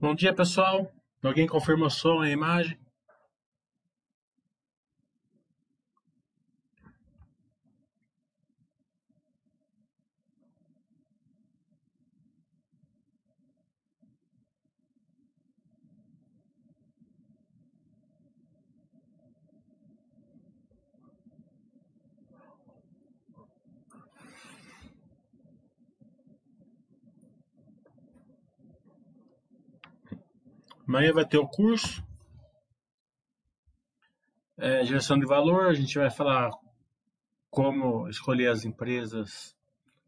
Bom dia, pessoal. Alguém confirma o som e a imagem? Amanhã vai ter o curso é, geração de valor. A gente vai falar como escolher as empresas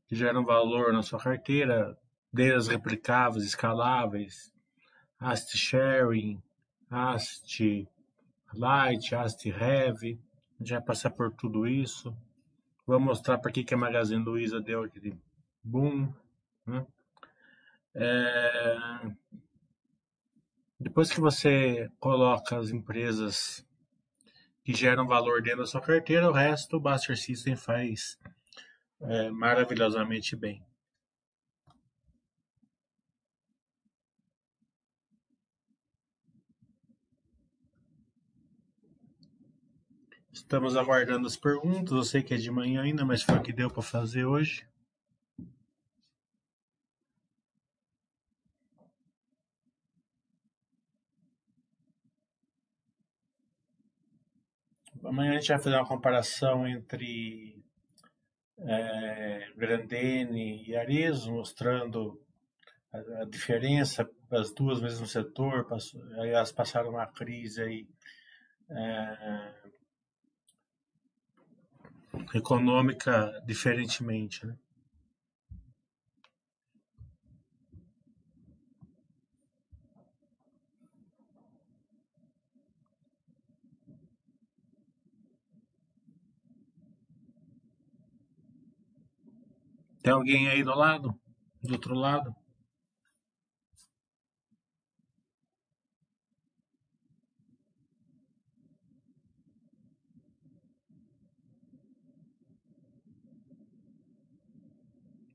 que geram valor na sua carteira, desde as replicáveis, escaláveis, Asset Sharing, Asset Light, Asset Heavy. A gente vai passar por tudo isso. Vou mostrar para que, que a Magazine Luiza deu aquele boom. Né? É, depois que você coloca as empresas que geram valor dentro da sua carteira, o resto o Buster System faz é, maravilhosamente bem. Estamos aguardando as perguntas. Eu sei que é de manhã ainda, mas foi o que deu para fazer hoje. Amanhã a gente vai fazer uma comparação entre é, Grandene e Arizo, mostrando a, a, diferença das duas mesmo setor. Passou, elas passaram uma crise aí, é, econômica diferentemente. Né? Tem alguém aí do lado? Do outro lado?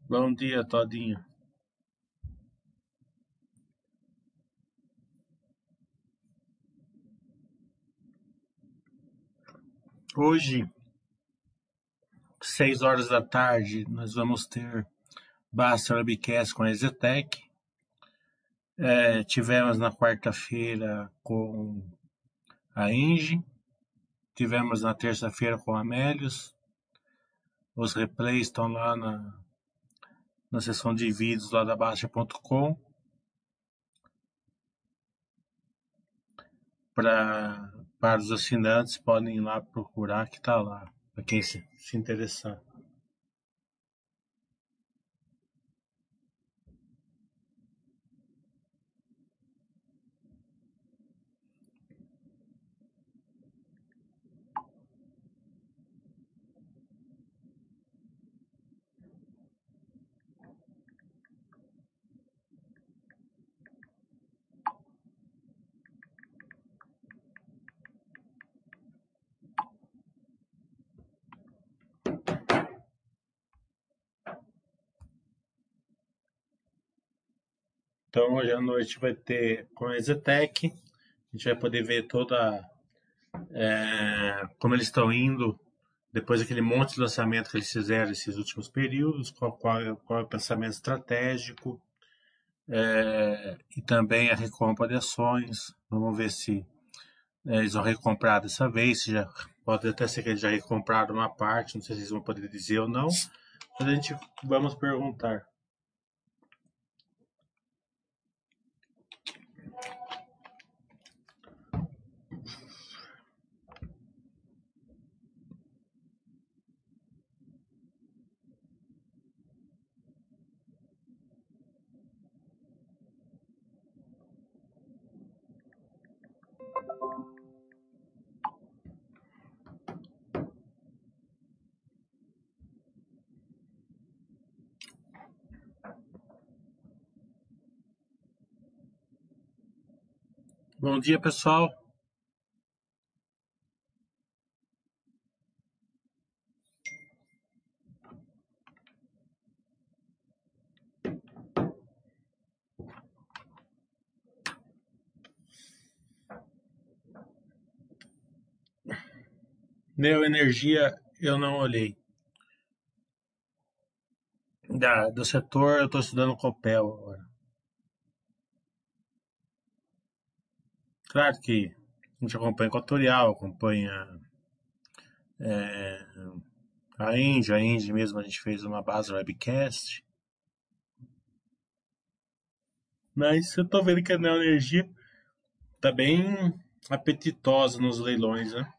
Bom dia, Todinho. Hoje, seis horas da tarde, nós vamos ter Basta Webcast com a Ezetec. É, tivemos na quarta-feira com a Engie. Tivemos na terça-feira com a Amélios. Os replays estão lá na, na seção de vídeos lá da Baixa.com. Para os assinantes, podem ir lá procurar que está lá, para quem se, se interessar. Então hoje à noite vai ter com a Exetec, a gente vai poder ver toda é, como eles estão indo depois daquele monte de lançamento que eles fizeram esses últimos períodos, qual, qual, qual é o pensamento estratégico é, e também a recompra de ações. Vamos ver se é, eles vão recomprar dessa vez, se já, pode até ser que eles já recompraram uma parte, não sei se eles vão poder dizer ou não, mas a gente vamos perguntar. Bom dia, pessoal. Neo Energia eu não olhei. Da, do setor eu estou estudando Copel agora. Claro que a gente acompanha Equatorial, acompanha é, a Indy, a Indy mesmo a gente fez uma base webcast. Mas eu tô vendo que a Neoenergia tá bem apetitosa nos leilões, né?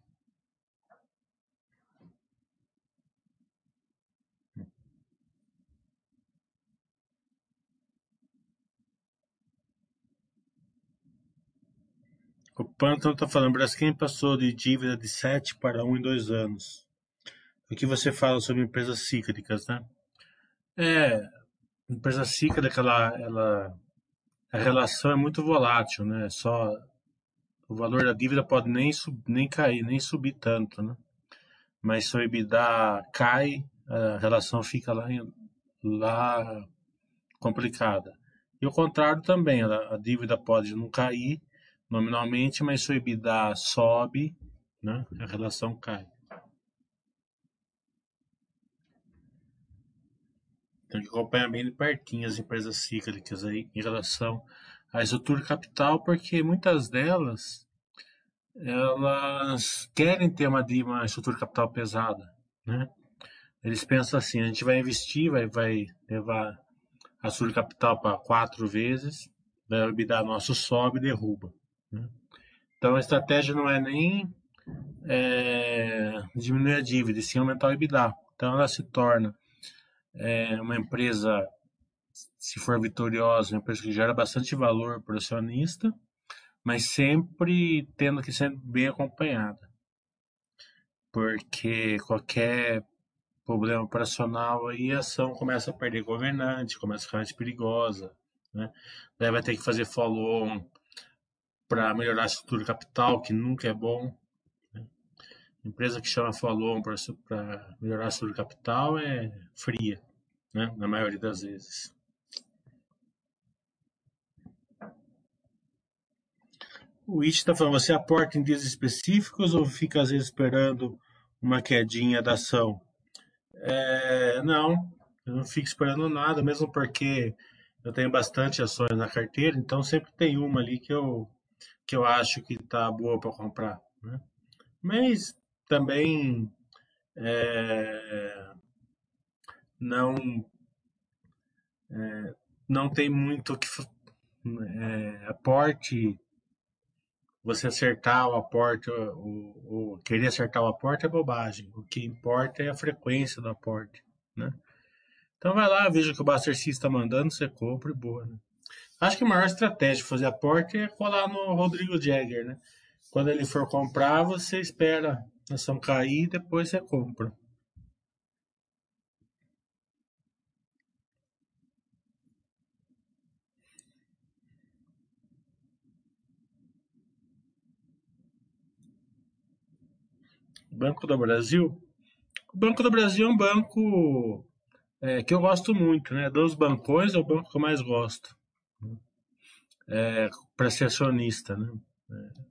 O Pantano está falando, Braskem passou de dívida de 7 para 1 em 2 anos. O que você fala sobre empresas cíclicas, né? É, empresa cíclica, ela, ela, a relação é muito volátil, né? Só o valor da dívida pode nem, sub, nem cair, nem subir tanto, né? Mas se o EBITDA cai, a relação fica lá, lá complicada. E o contrário também, a, a dívida pode não cair, nominalmente, mas se EBITDA sobe, né, a relação cai. Tem que acompanhar bem de pertinho as empresas cíclicas aí em relação à estrutura capital, porque muitas delas elas querem ter uma, uma estrutura capital pesada, né? Eles pensam assim, a gente vai investir, vai, vai levar a estrutura capital para quatro vezes, daí o EBITDA nosso sobe e derruba. Né? Então a estratégia não é nem é, diminuir a dívida, e sim aumentar o EBITDA. Então ela se torna é, uma empresa, se for vitoriosa, uma empresa que gera bastante valor para o acionista, mas sempre tendo que ser bem acompanhada. Porque qualquer problema operacional aí a ação começa a perder governante, começa a ficar mais perigosa, né? Daí vai ter que fazer follow-on para melhorar a estrutura capital, que nunca é bom. Né? Empresa que chama follow para melhorar a estrutura capital é fria. né? na maioria das vezes. O It está falando, você aporta em dias específicos ou fica às vezes esperando uma quedinha da ação? É, não, eu não fico esperando nada, mesmo porque eu tenho bastante ações na carteira, então sempre tem uma ali que eu, que eu acho que está boa para comprar. Né? Mas também é, não é, não tem muito que é, aporte você acertar o aporte ou, querer acertar o aporte é bobagem. O que importa é a frequência do aporte, né? Então vai lá, veja o que o Buster C está mandando, você compra e boa, né? Acho que a maior estratégia de fazer aporte é colar no Rodrigo Jagger, né? Quando ele for comprar, você espera a ação cair e depois você compra. Banco do Brasil. O Banco do Brasil é um banco é, que eu gosto muito, né? Dos bancões é o banco que eu mais gosto. É, para ser acionista, né? É,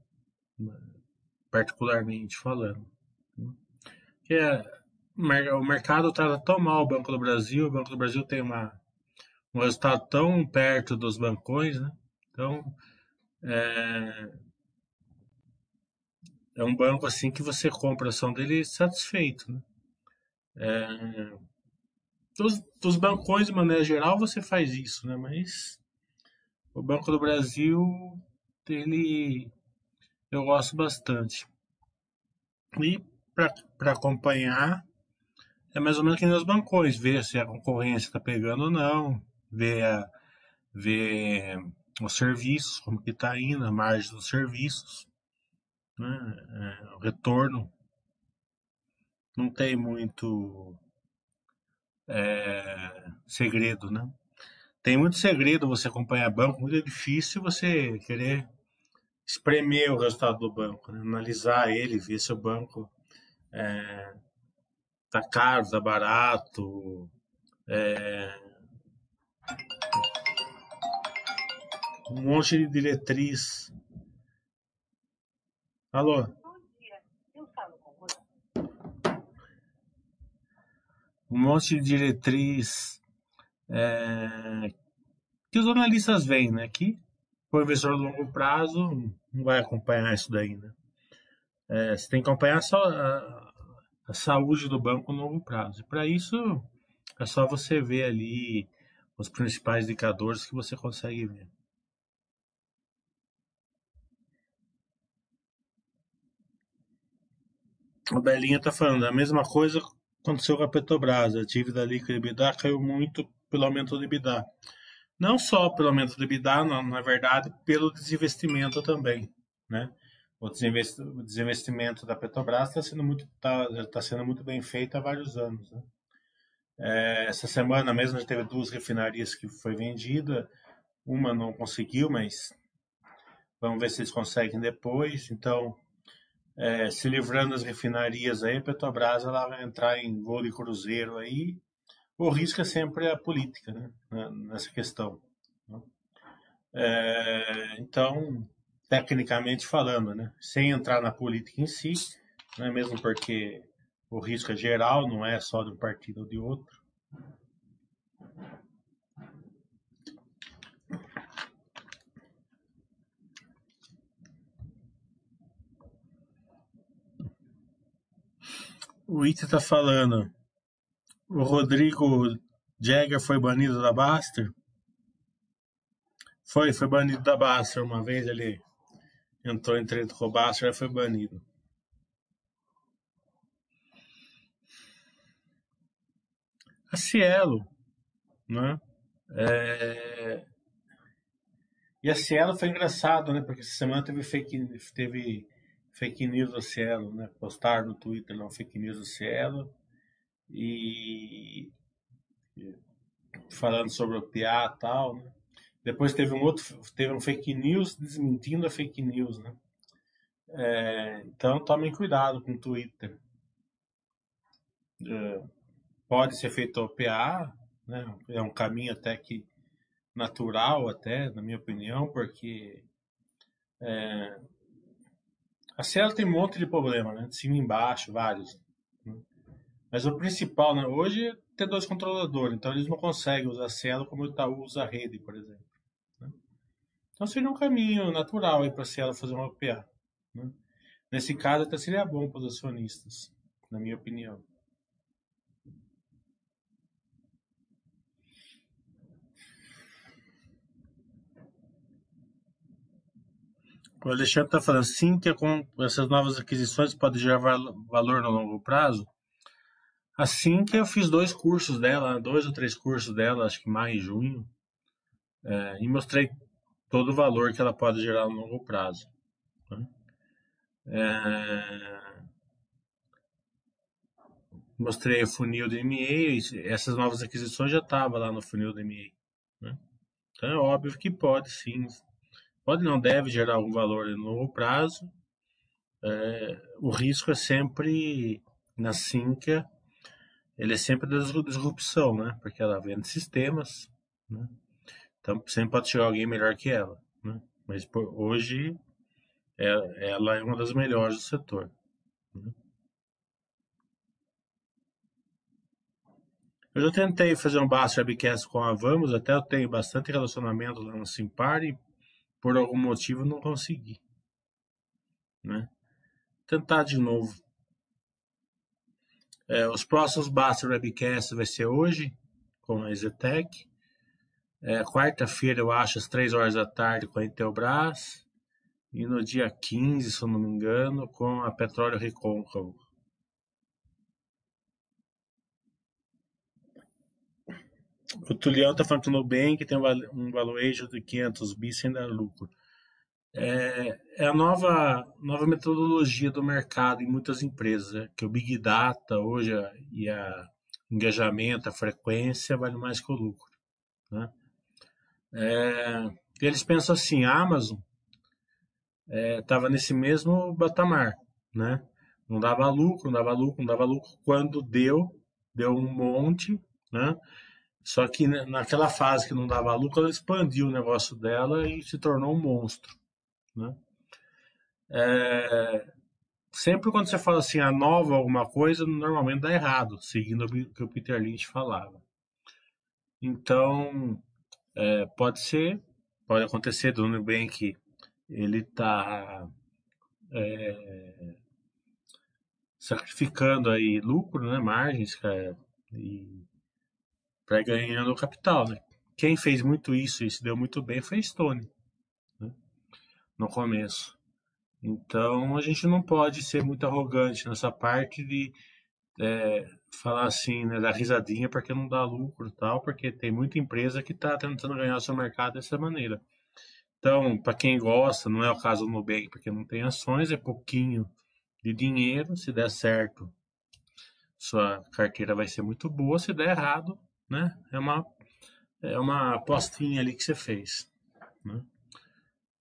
particularmente falando. Que é, o mercado trata tão mal o Banco do Brasil, o Banco do Brasil tem uma, um resultado tão perto dos bancões, né? Então, é, é um banco assim que você compra a ação dele satisfeito. Né? É, dos, dos bancões, de maneira geral, você faz isso, né? mas o Banco do Brasil, ele eu gosto bastante. E para acompanhar, é mais ou menos que nos bancões, ver se a concorrência está pegando ou não, ver, a, ver os serviços, como que está indo, a margem dos serviços né? É, o retorno não tem muito é, segredo, né? Tem muito segredo você acompanhar banco, muito difícil você querer espremer o resultado do banco, né? analisar ele, ver se o banco é, tá caro, tá barato, é, um monte de diretriz Alô? Bom dia, eu falo com você. Um monte de diretriz é, que os analistas veem, né? Que o investidor de longo prazo não vai acompanhar isso daí, né? É, você tem que acompanhar só a, a saúde do banco no longo prazo. E para isso é só você ver ali os principais indicadores que você consegue ver. O Belinha está falando, a mesma coisa aconteceu com a Petrobras. A dívida líquida caiu muito pelo aumento do EBITDA. Não só pelo aumento do EBITDA, não, na verdade, pelo desinvestimento também. Né? O desinvestimento da Petrobras está sendo, muito, tá, tá sendo muito bem feito há vários anos. Né? É, essa semana mesmo já teve duas refinarias que foi vendida, uma não conseguiu, mas vamos ver se eles conseguem depois. Então, é, se livrando das refinarias aí, a Petrobras ela vai entrar em voo de cruzeiro aí. O risco é sempre a política, né? Nessa questão. Né? É, então, tecnicamente falando, né? Sem entrar na política em si, né? mesmo porque o risco é geral, não é só de um partido ou de outro. O Ita está falando. O Rodrigo Jagger foi banido da Baster? Foi, foi banido da Baster uma vez ele entrou em treta com o Baster e foi banido. A Cielo, né? É... E a Cielo foi engraçado, né? Porque essa semana teve fake, teve fake news do Cielo, né? Postar no Twitter não fake news do Cielo e falando sobre o PA e tal, né? Depois teve um outro, teve um fake news desmentindo a fake news, né? É, então tomem cuidado com o Twitter. É, pode ser feito o PA, né? É um caminho até que natural, até, na minha opinião, porque é, a Cielo tem um monte de problema, né? De cima e embaixo, vários. Né? Mas o principal né, hoje é ter dois controladores, então eles não conseguem usar Cielo como o Itaú usa a rede, por exemplo. Né? Então seria um caminho natural para a Cielo fazer uma OPA. Né? Nesse caso, até seria bom para os acionistas, na minha opinião. O Alexandre está falando, sim, que essas novas aquisições pode gerar valor no longo prazo. Assim que eu fiz dois cursos dela, dois ou três cursos dela, acho que maio e junho, é, e mostrei todo o valor que ela pode gerar no longo prazo. Né? É, mostrei o funil do MA, essas novas aquisições já estavam lá no funil do MA. Né? Então é óbvio que pode sim pode não deve gerar algum valor no longo prazo. É, o risco é sempre na Sinca, ele é sempre da disrupção, né? Porque ela vende sistemas, né? Então sempre pode chegar alguém melhor que ela, né? Mas por, hoje é, ela é uma das melhores do setor. Né? Eu já tentei fazer um Basso Webcast com a Vamos, até eu tenho bastante relacionamento lá no Simpar por algum motivo não consegui. Né? Tentar de novo. É, os próximos Basta Webcast vai ser hoje, com a Zetec. É, Quarta-feira, eu acho, às 3 horas da tarde, com a Intelbras. E no dia 15, se eu não me engano, com a Petróleo Recôncavo. O Tulião está falando que o Nubank tem um valuation de 500 bi sem dar lucro. É, é, a nova, nova metodologia do mercado em muitas empresas, né? que o Big Data hoje e a engajamento, a frequência vale mais que o lucro. Né? É, eles pensam assim, a Amazon estava é, nesse mesmo patamar, né? Não dava lucro, não dava lucro, não dava lucro. Quando deu, deu um monte, né? Só que naquela fase que não dava lucro, ela expandiu o negócio dela e se tornou um monstro. Né? É, sempre quando você fala assim, a nova alguma coisa, normalmente dá errado, seguindo o que o Peter Lynch falava. Então, é, pode ser, pode acontecer do Nubank, ele está é, sacrificando aí lucro, né, margens, e para ganhando capital, né? Quem fez muito isso e se deu muito bem foi Stone? No começo. Então a gente não pode ser muito arrogante nessa parte de é, falar assim, né, dar risadinha porque não dá lucro tal, porque tem muita empresa que está tentando ganhar seu mercado dessa maneira. Então, para quem gosta, não é o caso do Nubank, porque não tem ações, é pouquinho de dinheiro. Se der certo, sua carteira vai ser muito boa. Se der errado, né? É uma, é uma apostinha ali que você fez, né?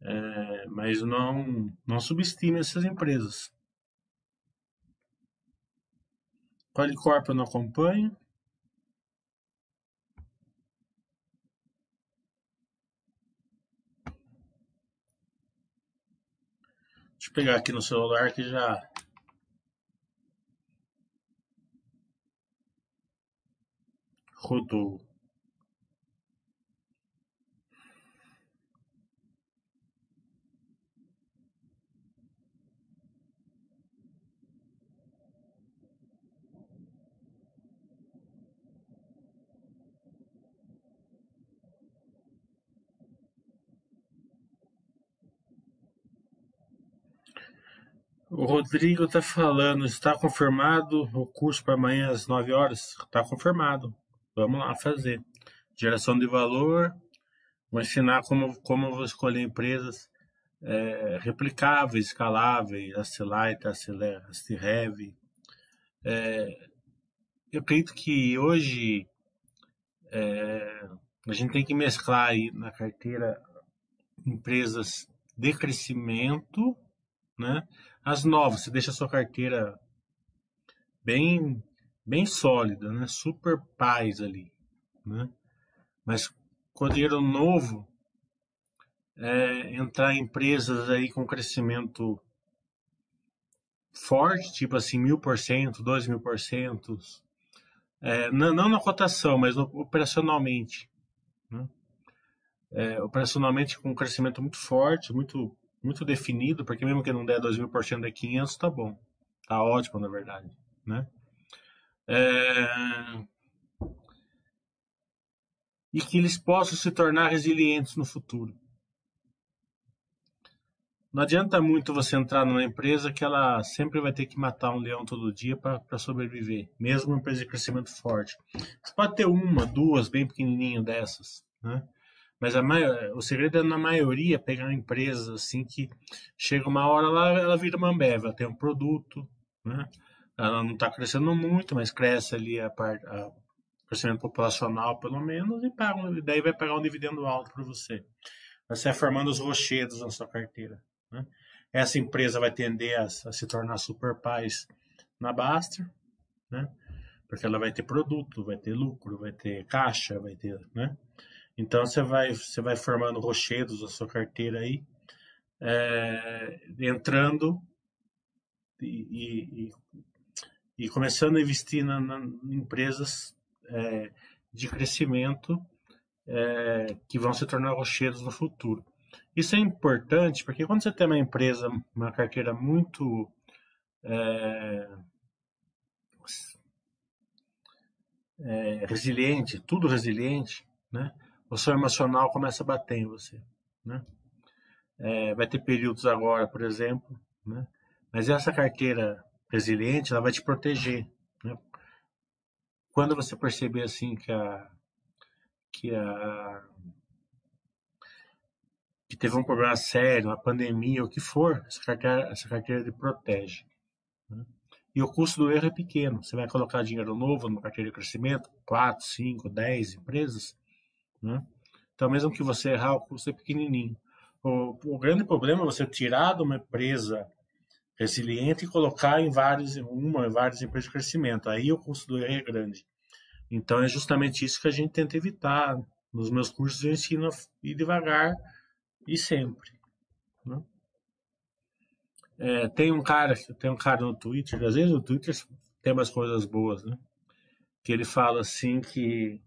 É, mas não, não subestime essas empresas. Qualicorp eu não acompanho. Deixa eu pegar aqui no celular que já rodou Rodrigo está falando, está confirmado o curso para amanhã às 9 horas? Está confirmado. Vamos lá fazer. Geração de valor, vou ensinar como, como vou escolher empresas é, replicáveis, escaláveis, Acelight, Acirev. É, eu acredito que hoje é, a gente tem que mesclar aí na carteira empresas de crescimento, né? As novas, você deixa a sua carteira bem bem sólida, né? Super paz ali, né? Mas com dinheiro novo, é, entrar em empresas aí com crescimento forte, tipo assim, mil por cento, dois mil por cento, é, não, na cotação, mas operacionalmente. Né? É, operacionalmente com um crescimento muito forte, muito, muito definido, porque mesmo que não der por cento, é 500, tá bom. Tá ótimo, na verdade. Né? É... E que eles possam se tornar resilientes no futuro. Não adianta muito você entrar numa empresa que ela sempre vai ter que matar um leão todo dia para sobreviver, mesmo uma empresa de crescimento forte. Você pode ter uma, duas, bem pequenininho dessas, né? Mas a maior, o segredo é, na maioria, pegar empresas assim que chega uma hora lá, ela vira uma Ambev, ela tem um produto, né? Ela não está crescendo muito, mas cresce ali a parte, crescimento populacional pelo menos, e paga, daí vai pagar um dividendo alto para você. Você vai formando os rochedos na sua carteira. Né? Essa empresa vai tender a, a, se tornar super paz na Baster, né? porque ela vai ter produto, vai ter lucro, vai ter caixa, vai ter, né? Então você vai, você vai formando rochedos na sua carteira aí, é, entrando e, e, e, começando a investir na, na em empresas é, de crescimento é, que vão se tornar rochedos no futuro. Isso é importante porque quando você tem uma empresa, uma carteira muito é, é, resiliente, tudo resiliente, né? O seu emocional começa a bater em você, né? É, vai ter períodos agora, por exemplo, né? Mas essa carteira resiliente, ela vai te proteger, né? Quando você perceber assim que a que a que teve um problema sério, uma pandemia, o que for, essa carteira, essa carteira ele protege. Né? E o custo do erro é pequeno. Você vai colocar dinheiro novo numa carteira de crescimento, 4, 5, 10 empresas. Né? Então, mesmo que você errar, o custo é pequenininho. O, o grande problema é você tirar de uma empresa resiliente e colocar em várias, uma, várias empresas de crescimento. Aí o custo do erro é grande. Então, é justamente isso que a gente tenta evitar. Nos meus cursos eu ensino a ir devagar e sempre. Né? É, tem um cara, tem um cara no Twitter, às vezes o Twitter tem umas coisas boas, né? Que ele fala assim que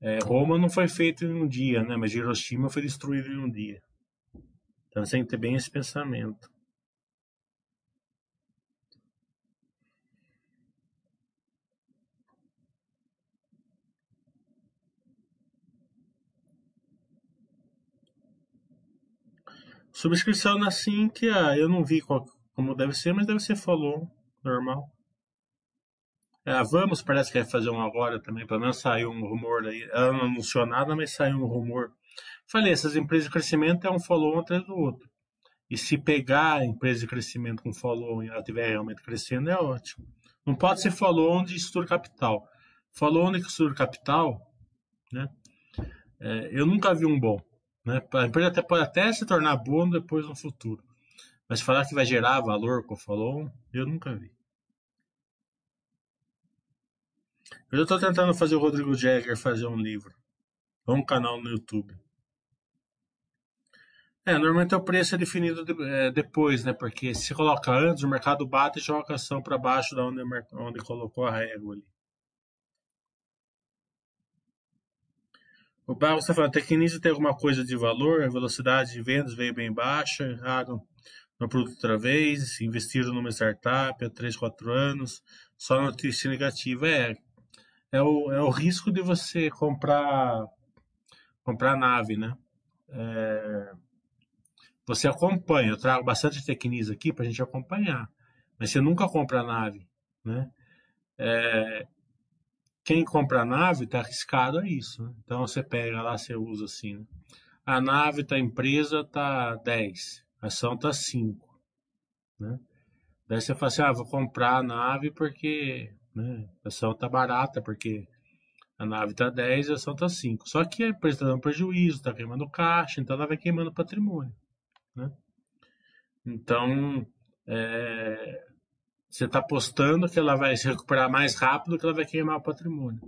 é, Roma não foi feita em um dia, né? Mas Hiroshima foi destruído em um dia. Então você tem que ter bem esse pensamento. Subscrição na Sinqia, eu não vi qual, como deve ser, mas deve ser follow, normal. É, vamos, parece que vai fazer um agora também, pelo menos saiu um rumor aí. Ela não anunciou nada, mas saiu um rumor. Falei, essas empresas de crescimento é um follow um atrás do outro. E se pegar a empresa de crescimento com follow e ela estiver realmente crescendo, é ótimo. Não pode ser follow de estudo capital. Follow de estudo capital, né? É, eu nunca vi um bom. Né? A empresa até, pode até se tornar boa depois no futuro. Mas falar que vai gerar valor com Falou, eu nunca vi. Eu estou tentando fazer o Rodrigo Jagger fazer um livro. Ou um canal no YouTube. É, normalmente o preço é definido de, é, depois, né? Porque se coloca antes, o mercado bate e joga a ação para baixo da onde, onde colocou a régua ali. O Barros está falando, Tecnisa tem alguma coisa de valor? A velocidade de vendas veio bem baixa, erraram no produto outra vez, investiram numa startup há 3, 4 anos, só notícia negativa. É, é, o, é o risco de você comprar comprar nave, né? É, você acompanha, eu trago bastante Tecnisa aqui para a gente acompanhar, mas você nunca compra nave, né? É, quem compra nave está arriscado a isso. Né? Então você pega lá, você usa assim. Né? A nave está empresa, está 10, a ação está 5. Né? Daí você fala assim: ah, vou comprar a nave porque né, a ação está barata, porque a nave está 10 e a ação está 5. Só que a empresa está dando prejuízo, está queimando caixa, então ela vai queimando patrimônio. Né? Então, é, você está apostando que ela vai se recuperar mais rápido que ela vai queimar o patrimônio.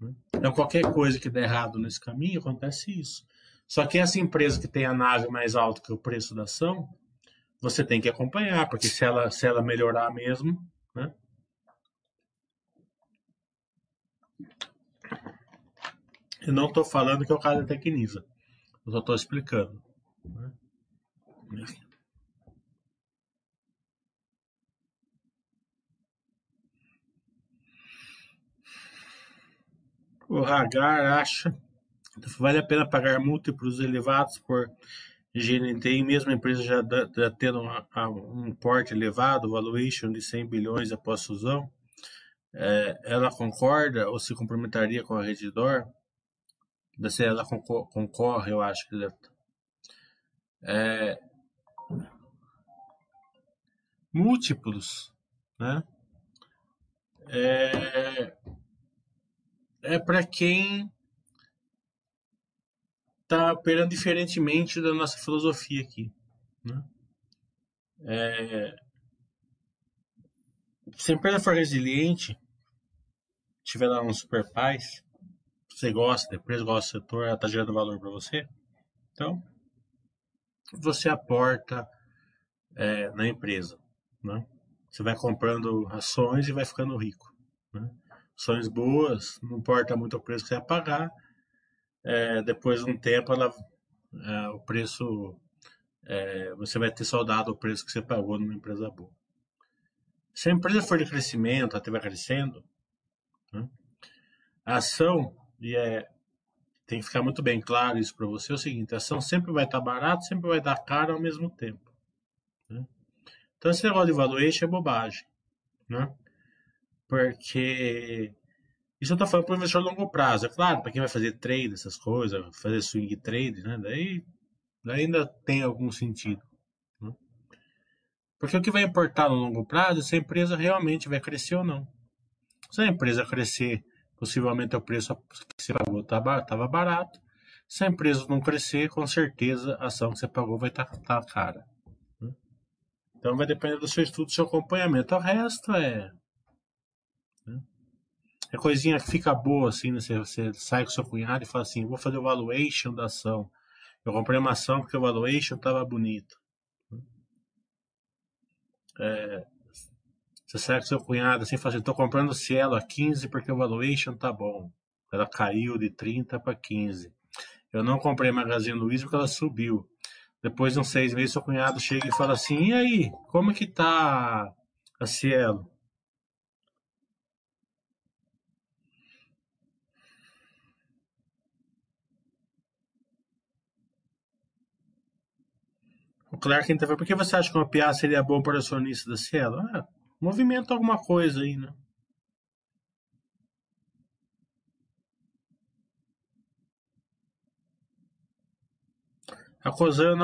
Né? Então, qualquer coisa que der errado nesse caminho, acontece isso. Só que essa empresa que tem a nave mais alta que o preço da ação, você tem que acompanhar, porque se ela, se ela melhorar mesmo, né? Eu não estou falando que é o caso da Tecnisa. Eu só estou explicando. Né? O Hagar acha que vale a pena pagar múltiplos elevados por GNT, mesmo a empresa já, já tendo um, um porte elevado, valuation de 100 bilhões após fusão. É, ela concorda ou se complementaria com a Redditor? Se ela concorre, eu acho que deve. É, múltiplos, né? É, é para quem está operando diferentemente da nossa filosofia aqui. Né? É, se a empresa for resiliente, tiver lá um super paz, você gosta, a empresa gosta do setor, ela está gerando valor para você, então você aporta é, na empresa. Né? Você vai comprando ações e vai ficando rico. Né? ações boas, não importa muito o preço que você vai pagar. É, depois de um tempo, ela, é, o preço é, você vai ter saudado o preço que você pagou numa empresa boa. Se a empresa for de crescimento, ela estiver crescendo, né, a ação, e é, tem que ficar muito bem claro isso para você, é o seguinte, a ação sempre vai estar barata, sempre vai dar caro ao mesmo tempo. Né? Então, esse negócio de valuation é bobagem. Né? Porque isso eu tô falando para investidor a longo prazo. É claro, para quem vai fazer trade, essas coisas, fazer swing trade, né? Daí, daí ainda tem algum sentido. Né? Porque o que vai importar no longo prazo é se a empresa realmente vai crescer ou não. Se a empresa crescer, possivelmente o preço que você pagou estava barato. Se a empresa não crescer, com certeza a ação que você pagou vai estar tá, tá cara. Né? Então vai depender do seu estudo, do seu acompanhamento. O resto é é coisinha que fica boa, assim, né? Você, você sai com seu cunhado e fala assim, vou fazer o valuation da ação. Eu comprei uma ação porque o valuation estava bonito. É, você sai com seu cunhado assim fala assim, tô comprando Cielo a 15 porque o valuation tá bom. Ela caiu de 30 para 15. Eu não comprei Magazine Luiza porque ela subiu. Depois de uns seis meses, seu cunhado chega e fala assim, e aí, como que tá a Cielo? Clark então por que você acha que uma PA seria bom para o acionista da Cielo? Ah, movimenta alguma coisa aí, né? A Cosan eu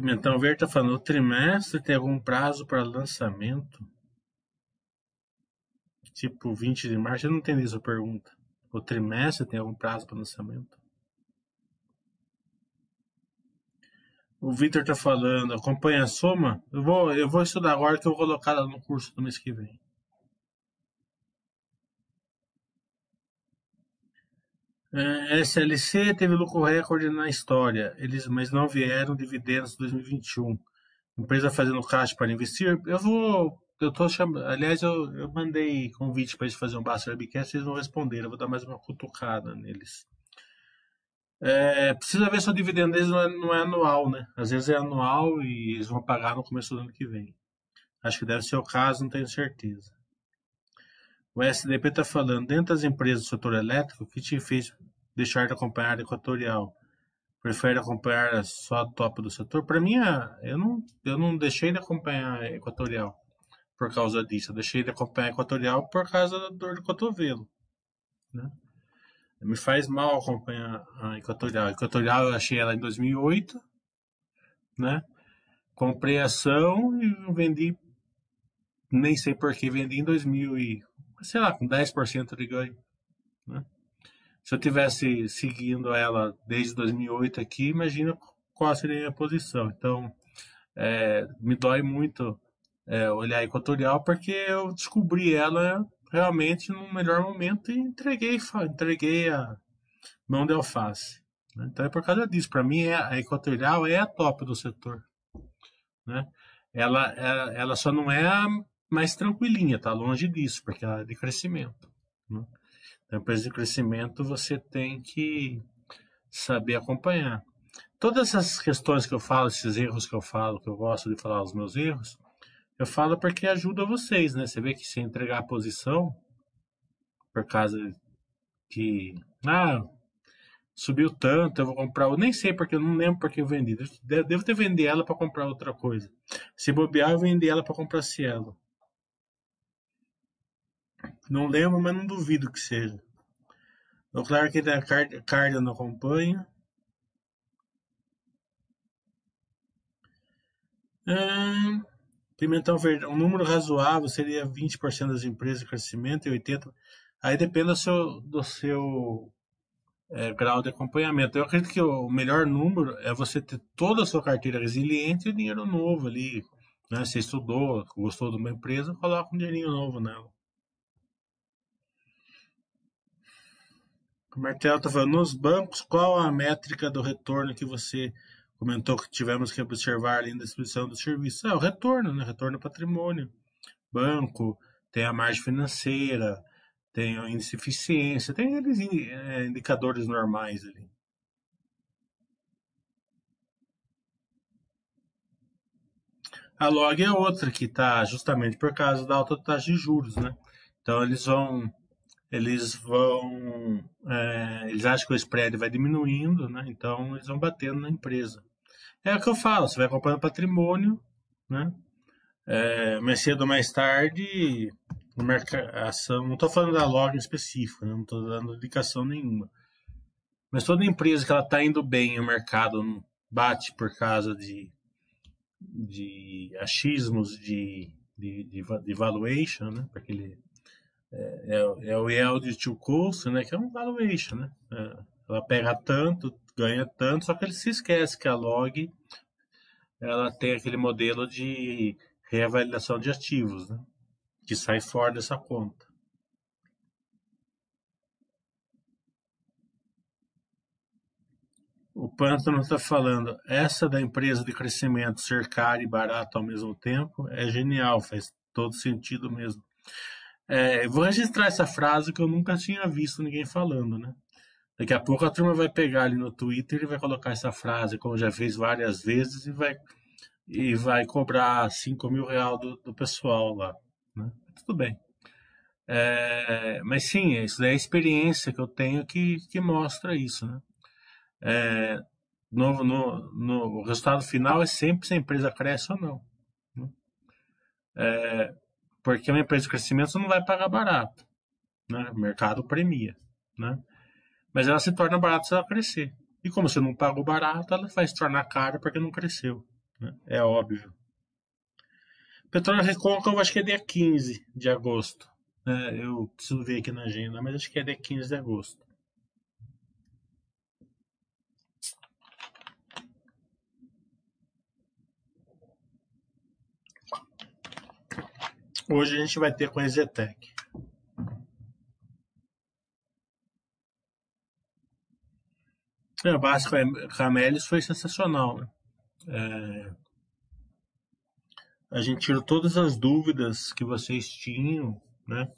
Pimentão Verde está falando, o trimestre tem algum prazo para lançamento? Tipo 20 de março, eu não entendi essa pergunta. O trimestre tem algum prazo para lançamento? O Victor está falando, acompanha a soma? Eu vou, eu vou estudar agora que eu vou colocar ela no curso do mês que vem. É, SLC teve lucro recorde na história, eles, mas não vieram dividendos em 2021. Empresa fazendo caixa para investir. Eu vou. Eu tô chamando. Aliás, eu, eu mandei convite para eles fazer um Basta Webcast, eles não responderam. Eu vou dar mais uma cutucada neles. É, precisa ver se o dividendo deles não é, não é, anual, né? Às vezes é anual e eles vão pagar no começo do ano que vem. Acho que deve ser o caso, não tenho certeza. O SDP está falando, dentro das empresas do setor elétrico, o que te fez deixar de acompanhar a Equatorial? Prefere acompanhar só a top do setor? Para mim, eu não, eu não deixei de acompanhar a Equatorial por causa disso. Eu deixei de acompanhar a Equatorial por causa da dor de cotovelo. Né? Me faz mal acompanhar a Equatorial. A Equatorial eu achei ela em 2008, né? Comprei ação e vendi, nem sei por que vendi em 2000 e sei lá, com 10% de ganho. Né? se eu tivesse seguindo ela desde 2008 aqui, imagina qual seria a minha posição. Então, é, me dói muito é, olhar a Equatorial porque eu descobri ela realmente no melhor momento e entreguei, entreguei a mão de alface. Né? Então é por causa disso. Para mim, é, a Equatorial é a top do setor. Né? Ela, ela, ela só não é a mais tranquilinha, tá longe disso, porque ela é de crescimento. Né? Então, empresa de crescimento, você tem que saber acompanhar. Todas essas questões que eu falo, esses erros que eu falo, que eu gosto de falar os meus erros, eu falo porque ajuda vocês, né? Você vê que se entregar a posição, por causa que, ah, subiu tanto, eu vou comprar. Eu nem sei porque eu não lembro porque eu vendi. Devo ter vendido ela para comprar outra coisa. Se bobear, eu vendi ela para comprar Cielo. Não lembro, mas não duvido que seja. O claro que a Cardia não acompanha. Hum, Pimentão Verde, um número razoável seria 20% das empresas em crescimento e 80%. Aí depende do seu, do seu é, grau de acompanhamento. Eu acredito que o melhor número é você ter toda a sua carteira resiliente e dinheiro novo ali. Né? Você estudou, gostou de uma empresa, coloca um dinheirinho novo nela. O Martel está falando, nos bancos, qual a métrica do retorno que você comentou que tivemos que observar ali na descrição do serviço? É o retorno, né? Retorno patrimônio. Banco, tem a margem financeira, tem o índice de eficiência, tem aqueles é, indicadores normais ali. A log é outra que está justamente por causa da alta taxa de juros, né? Então eles vão, eles vão, é, eles acham que o spread vai diminuindo, né? Então eles vão batendo na empresa. É o que eu falo, você vai comprando patrimônio, né? É, mais cedo ou mais tarde, ação, não estou falando da log específica, né? não estou dando indicação nenhuma. Mas toda empresa que ela está indo bem o mercado bate por causa de, de achismos de, de, de, de valuation, né? Porque ele é, é, é o yield to cost, né? Que é um valuation, né? É, ela pega tanto, ganha tanto, só que ele se esquece que a log ela tem aquele modelo de reavaliação de ativos, né? que sai fora dessa conta. O Pântano está falando, essa da empresa de crescimento ser cara e barata ao mesmo tempo é genial, faz todo sentido mesmo. É, vou registrar essa frase que eu nunca tinha visto ninguém falando, né? Daqui a pouco a turma vai pegar ali no Twitter e vai colocar essa frase, como já fez várias vezes, e vai, e vai cobrar 5 mil reais do, do pessoal lá. Né? Tudo bem. É, mas sim, isso é a experiência que eu tenho que, que mostra isso. Né? É, no, no, no, o resultado final é sempre se a empresa cresce ou não. Né? É, porque uma empresa de crescimento não vai pagar barato. Né? O mercado premia. Né? Mas ela se torna barata se ela crescer. E como você não pagou barato, ela vai se tornar cara porque não cresceu. Né? É óbvio. Petróleo Recôncavo, acho que é dia 15 de agosto. É, eu preciso ver aqui na agenda, mas acho que é dia 15 de agosto. Hoje a gente vai ter com a Ezetec. É, o Básico Camelis foi sensacional. Né? É, a gente tirou todas as dúvidas que vocês tinham, né?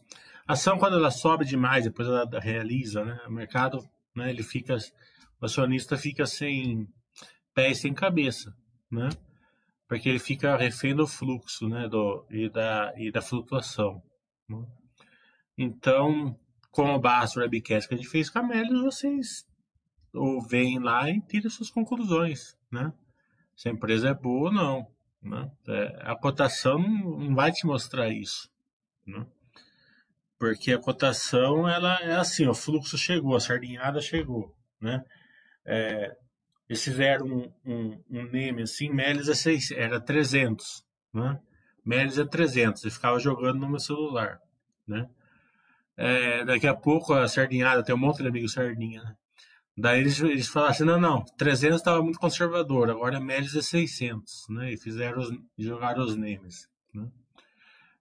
A ação, quando ela sobe demais, depois ela realiza, né? O mercado, né, ele fica, o acionista fica sem pé e sem cabeça, né? Porque ele fica refém do fluxo, né, do, e, da, e da flutuação. Né? Então, com o Basso Webcast que a gente fez com a Melios, vocês ou vêm lá e tiram suas conclusões, né? Se a empresa é boa ou não. Né? É, a cotação não vai te mostrar isso. Né? Porque a cotação ela é assim, o fluxo chegou, a sardinhada chegou. Né? É, eles fizeram um, um, um name assim, Melis é seis, era 300. Né? Melis é 300, e ficava jogando no meu celular. Né? É, daqui a pouco a sardinhada, tem um monte de amigos sardinha, né? Daí eles, eles falaram assim, não, não, 300 estava muito conservador, agora média é 600, né? E fizeram os, jogaram os names, né?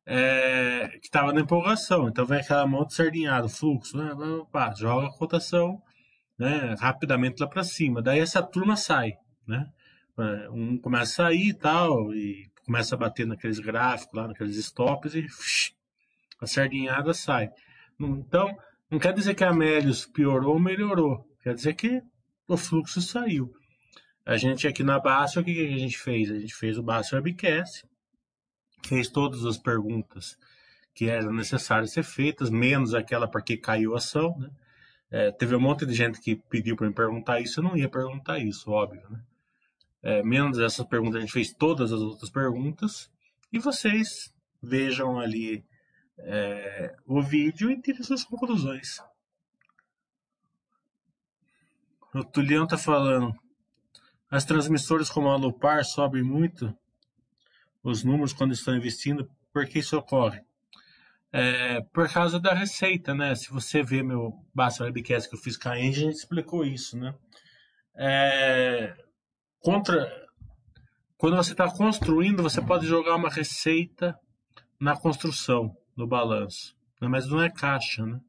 É, que estava na empolgação, então vem aquela mão de sardinhado, fluxo, né? Pá, joga a cotação né, rapidamente lá para cima. Daí essa turma sai, né? É, um começa a sair e tal, e começa a bater naqueles gráficos lá, naqueles stops, e a sardinhada sai. Então, não quer dizer que a Melius piorou ou melhorou. Quer dizer que o fluxo saiu. A gente aqui na Basta, o que, que a gente fez? A gente fez o Basta Webcast, fez todas as perguntas que eram necessárias ser feitas, menos aquela porque caiu a ação, né? É, teve um monte de gente que pediu para me perguntar isso, eu não ia perguntar isso, óbvio, né? É, menos essa pergunta, a gente fez todas as outras perguntas, e vocês vejam ali é, o vídeo e tirem suas conclusões. O Tulião tá falando. As transmissoras como a Lupar sobem muito os números quando estão investindo. Por que isso ocorre? É, por causa da receita, né? Se você vê meu Basta Webcast que eu fiz com a a gente explicou isso, né? É, contra, quando você está construindo, você pode jogar uma receita na construção, no balanço. Né? Mas não é caixa, né?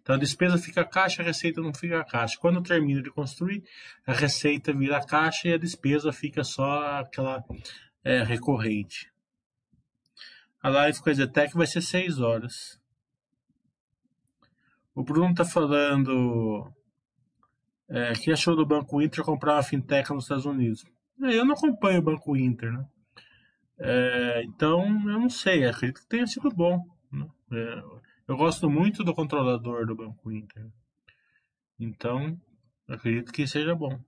Então a despesa fica caixa, a receita não fica caixa. Quando termina de construir, a receita vira caixa e a despesa fica só aquela é, recorrente. A live com a Zetec vai ser 6 horas. O Bruno está falando é, que achou do Banco Inter comprar uma fintech nos Estados Unidos. É, eu não acompanho o Banco Inter, né? É, então, eu não sei, acredito que tenha sido bom. Né? É, eu gosto muito do controlador do Banco Inter. Então, acredito que seja bom.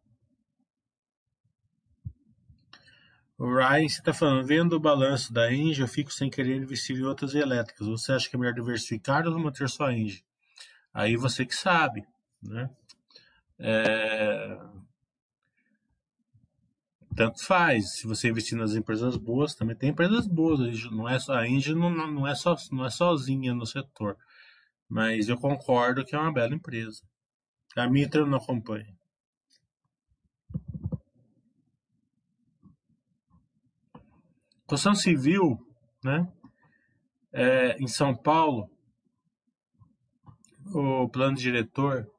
O Ryan está falando, vendo o balanço da Engie, eu fico sem querer investir em outras elétricas. Você acha que é melhor diversificar ou manter só a Engie? Aí você que sabe, né? É... Tanto faz. Se você investir nas empresas boas, também tem empresas boas. Não é só, a Engie não, não, é só, não é sozinha no setor. Mas eu concordo que é uma bela empresa. A Mitra eu não acompanho. Construção civil, né? É, em São Paulo, o plano diretor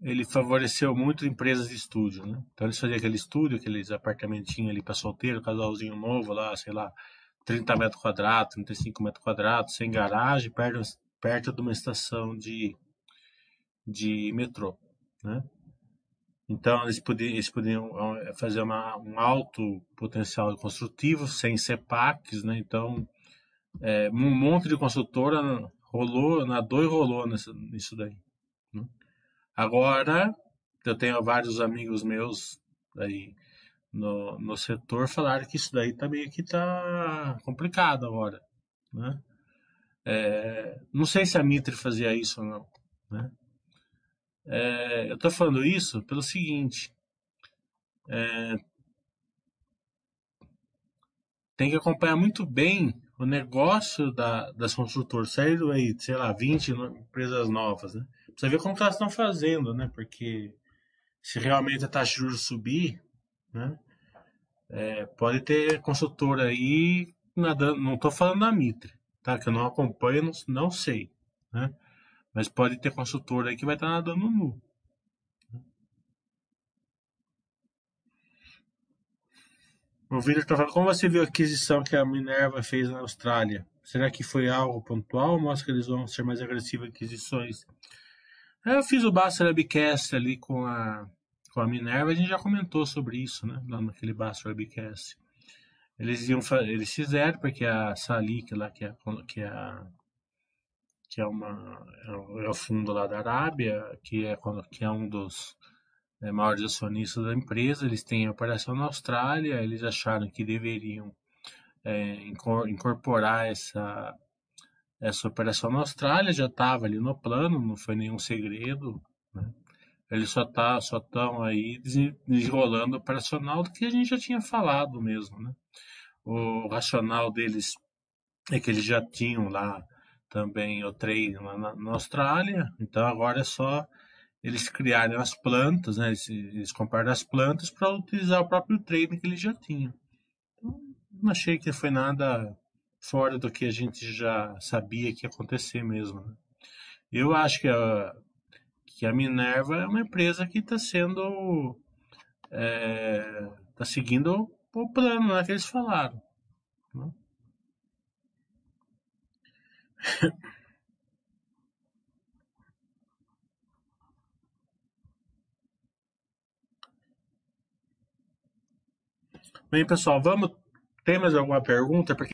ele favoreceu muito empresas de estúdio, né? Então eles faziam aquele estúdio, aqueles apartamentinhos ali para solteiro, casalzinho novo lá, sei lá, 30 metros quadrados, 35 metros quadrados, sem garagem, perto, perto de uma estação de, de metrô, né? Então eles podiam, eles podiam fazer uma, um alto potencial construtivo sem CEPACs, né? Então é, um monte de construtora rolou, nadou e rolou nisso, nisso daí. Né? Agora, eu tenho vários amigos meus aí no, no setor falaram que isso daí também aqui tá complicado agora, né? É, não sei se a Mitre fazia isso ou não, né? É, eu estou falando isso pelo seguinte, é, tem que acompanhar muito bem o negócio da, das construtoras. Saíram aí, sei lá, 20 empresas novas, né? Precisa ver como elas estão fazendo, né? Porque se realmente a taxa de juros subir, né? É, pode ter consultor aí nadando, não estou falando da Mitre, tá? Que eu não acompanho, não, não sei, né? Mas pode ter consultor aí que vai estar tá nadando nu. O Vitor está falando, como você viu a aquisição que a Minerva fez na Austrália? Será que foi algo pontual ou mostra que eles vão ser mais agressivos em aquisições? Eu fiz o Basta Webcast ali com a, com a Minerva, a gente já comentou sobre isso, né? Lá naquele Basta Webcast. Eles iam eles fizeram, porque a Salik lá, que é, que é, que é, uma, é o fundo lá da Arábia, que é, que é um dos é, maiores acionistas da empresa, eles têm operação na Austrália, eles acharam que deveriam é, incorporar essa essa operação na Austrália já estava ali no plano, não foi nenhum segredo. Né? Eles só tá, só estão aí desenrolando o operacional do que a gente já tinha falado mesmo. Né? O racional deles é que eles já tinham lá também o lá na, na Austrália. Então agora é só eles criarem as plantas, né? Eles, eles compraram as plantas para utilizar o próprio trade que eles já tinham. Então, não achei que foi nada fora do que a gente já sabia que ia acontecer mesmo. Né? Eu acho que a, que a Minerva é uma empresa que está sendo. está é, seguindo o plano né, que eles falaram. Né? Bem, pessoal, vamos. Tem mais alguma pergunta? Porque